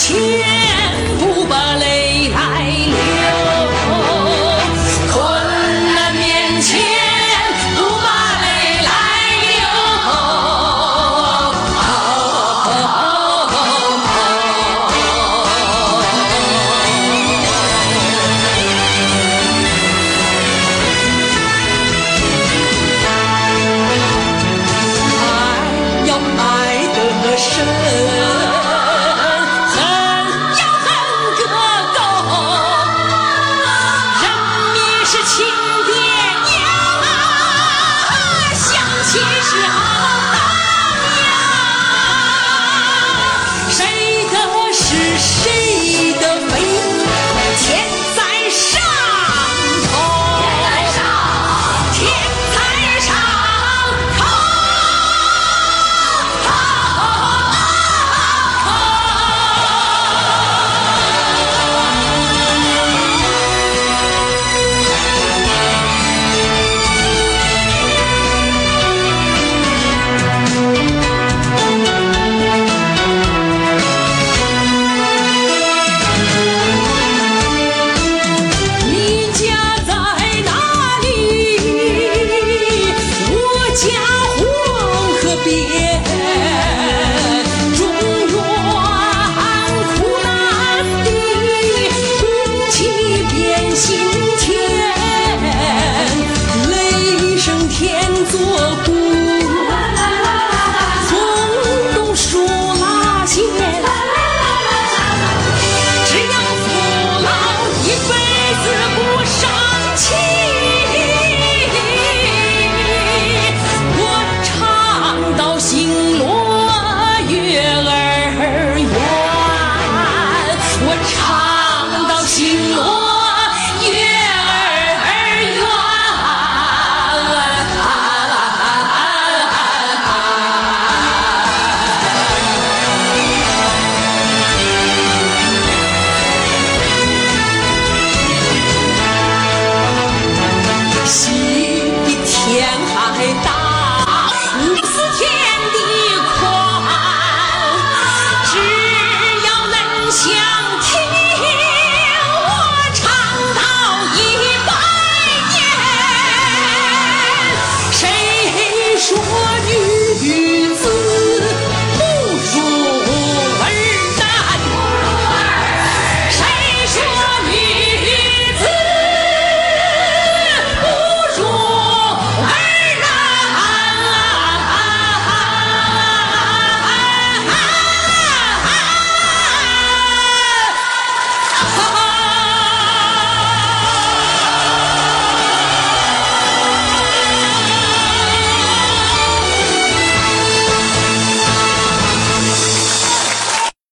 亲人